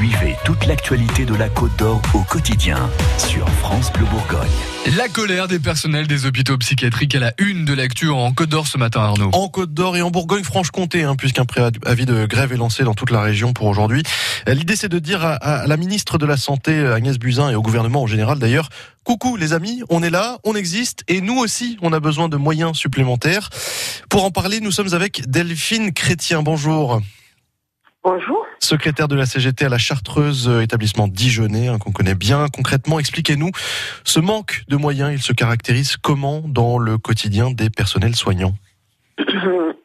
Suivez toute l'actualité de la Côte d'Or au quotidien sur France Bleu Bourgogne. La colère des personnels des hôpitaux psychiatriques à la une de l'actu en Côte d'Or ce matin, Arnaud. En Côte d'Or et en Bourgogne-Franche-Comté, hein, puisqu'un préavis de grève est lancé dans toute la région pour aujourd'hui. L'idée, c'est de dire à, à, la ministre de la Santé, Agnès Buzyn, et au gouvernement en général d'ailleurs, coucou les amis, on est là, on existe, et nous aussi, on a besoin de moyens supplémentaires. Pour en parler, nous sommes avec Delphine Chrétien. Bonjour. Bonjour. Secrétaire de la CGT à la Chartreuse, euh, établissement Dijonais, hein, qu'on connaît bien. Concrètement, expliquez-nous, ce manque de moyens, il se caractérise comment dans le quotidien des personnels soignants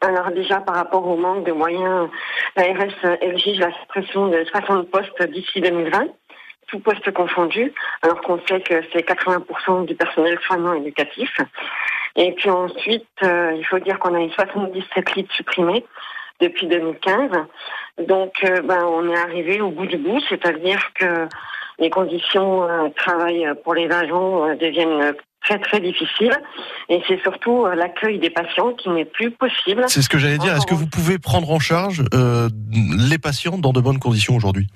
Alors déjà, par rapport au manque de moyens, l'ARS exige la suppression de 60 postes d'ici 2020 tout poste confondu, alors qu'on sait que c'est 80% du personnel soignant éducatif. Et puis ensuite, euh, il faut dire qu'on a eu 77 lits supprimés depuis 2015. Donc, euh, ben, on est arrivé au bout du bout, c'est-à-dire que les conditions de travail pour les agents deviennent très très difficiles et c'est surtout l'accueil des patients qui n'est plus possible. C'est ce que j'allais dire. Est-ce que vous pouvez prendre en charge euh, les patients dans de bonnes conditions aujourd'hui?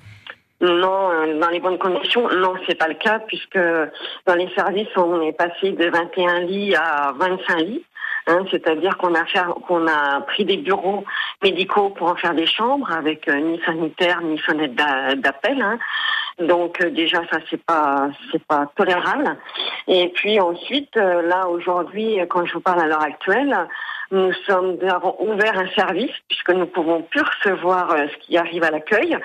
Non, dans les bonnes conditions, non, c'est pas le cas puisque dans les services, on est passé de 21 lits à 25 lits. Hein, c'est-à-dire qu'on a qu'on a pris des bureaux médicaux pour en faire des chambres avec euh, ni sanitaire ni fenêtre d'appel. Hein. Donc euh, déjà ça c'est pas c'est pas tolérable. Et puis ensuite euh, là aujourd'hui quand je vous parle à l'heure actuelle, nous sommes nous avons ouvert un service puisque nous pouvons plus recevoir ce qui arrive à l'accueil.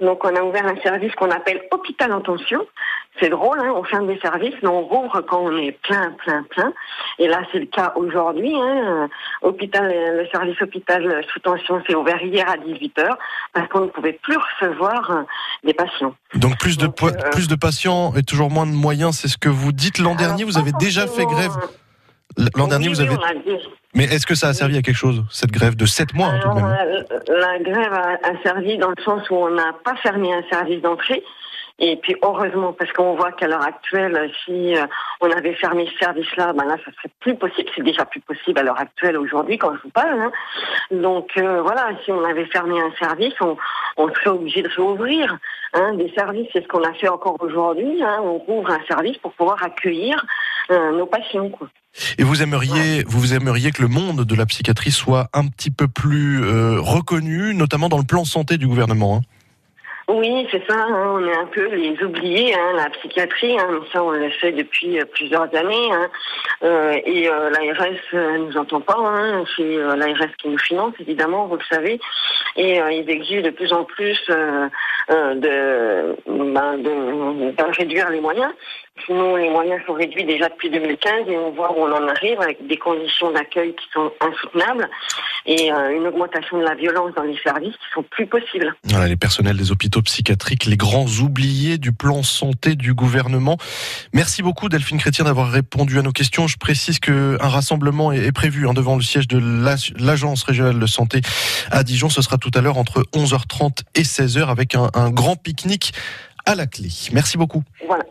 Donc on a ouvert un service qu'on appelle hôpital en tension. C'est drôle, hein, on ferme des services, mais on rouvre quand on est plein, plein, plein. Et là, c'est le cas aujourd'hui. Hein. Hôpital, le service hôpital sous tension s'est ouvert hier à 18h parce qu'on ne pouvait plus recevoir des patients. Donc plus de Donc, euh, plus de patients et toujours moins de moyens, c'est ce que vous dites. L'an dernier, vous avez déjà fait grève. L'an dernier, vous avez. Mais est-ce que ça a servi à quelque chose, cette grève de 7 mois Alors, tout de même? la, la, grève a, a, servi dans le sens où on n'a pas fermé un service d'entrée. Et puis heureusement, parce qu'on voit qu'à l'heure actuelle, si euh, on avait fermé ce service-là, ben là, ça serait plus possible. C'est déjà plus possible à l'heure actuelle aujourd'hui quand je vous parle. Hein. Donc euh, voilà, si on avait fermé un service, on, on serait obligé de réouvrir hein, des services. C'est ce qu'on a fait encore aujourd'hui. Hein. On rouvre un service pour pouvoir accueillir euh, nos patients. Quoi. Et vous aimeriez, vous aimeriez que le monde de la psychiatrie soit un petit peu plus euh, reconnu, notamment dans le plan santé du gouvernement. Hein? Oui, c'est ça. Hein, on est un peu les oubliés, hein, la psychiatrie. Hein, ça, on le fait depuis euh, plusieurs années. Euh, et euh, l'ARS euh, nous entend pas. C'est l'ARS qui nous finance, évidemment, vous le savez. Et ils exigent de plus en plus ben, de, réduire les moyens. Sinon, les moyens sont réduits déjà depuis 2015 et on voit où on en arrive avec des conditions d'accueil qui sont insoutenables et euh, une augmentation de la violence dans les services qui sont plus possibles. Voilà, les personnels des hôpitaux psychiatriques, les grands oubliés du plan santé du gouvernement. Merci beaucoup Delphine Chrétien d'avoir répondu à nos questions. Je précise qu'un rassemblement est prévu hein, devant le siège de l'Agence régionale de santé à Dijon. Ce sera tout à l'heure entre 11h30 et 16h avec un, un grand pique-nique à la clé. Merci beaucoup. Voilà.